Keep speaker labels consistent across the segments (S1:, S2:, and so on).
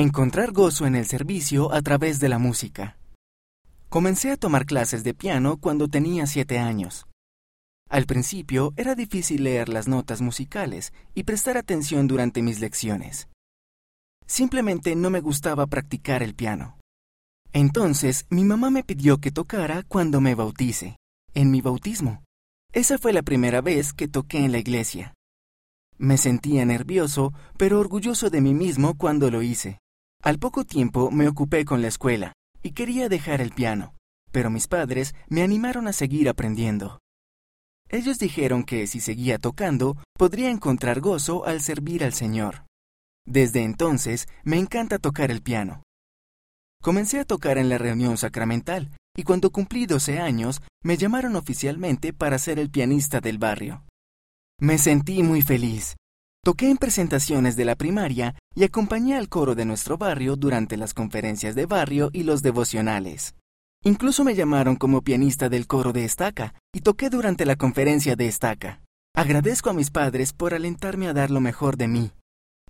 S1: Encontrar gozo en el servicio a través de la música. Comencé a tomar clases de piano cuando tenía siete años. Al principio era difícil leer las notas musicales y prestar atención durante mis lecciones. Simplemente no me gustaba practicar el piano. Entonces mi mamá me pidió que tocara cuando me bautice, en mi bautismo. Esa fue la primera vez que toqué en la iglesia. Me sentía nervioso, pero orgulloso de mí mismo cuando lo hice. Al poco tiempo me ocupé con la escuela y quería dejar el piano, pero mis padres me animaron a seguir aprendiendo. Ellos dijeron que si seguía tocando, podría encontrar gozo al servir al Señor. Desde entonces me encanta tocar el piano. Comencé a tocar en la reunión sacramental y cuando cumplí 12 años me llamaron oficialmente para ser el pianista del barrio. Me sentí muy feliz. Toqué en presentaciones de la primaria y acompañé al coro de nuestro barrio durante las conferencias de barrio y los devocionales. Incluso me llamaron como pianista del coro de Estaca y toqué durante la conferencia de Estaca. Agradezco a mis padres por alentarme a dar lo mejor de mí.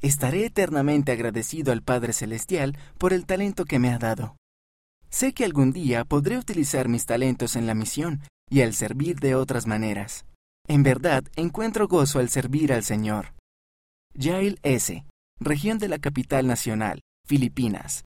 S1: Estaré eternamente agradecido al Padre Celestial por el talento que me ha dado. Sé que algún día podré utilizar mis talentos en la misión y al servir de otras maneras. En verdad, encuentro gozo al servir al Señor. Yael S., región de la capital nacional, Filipinas,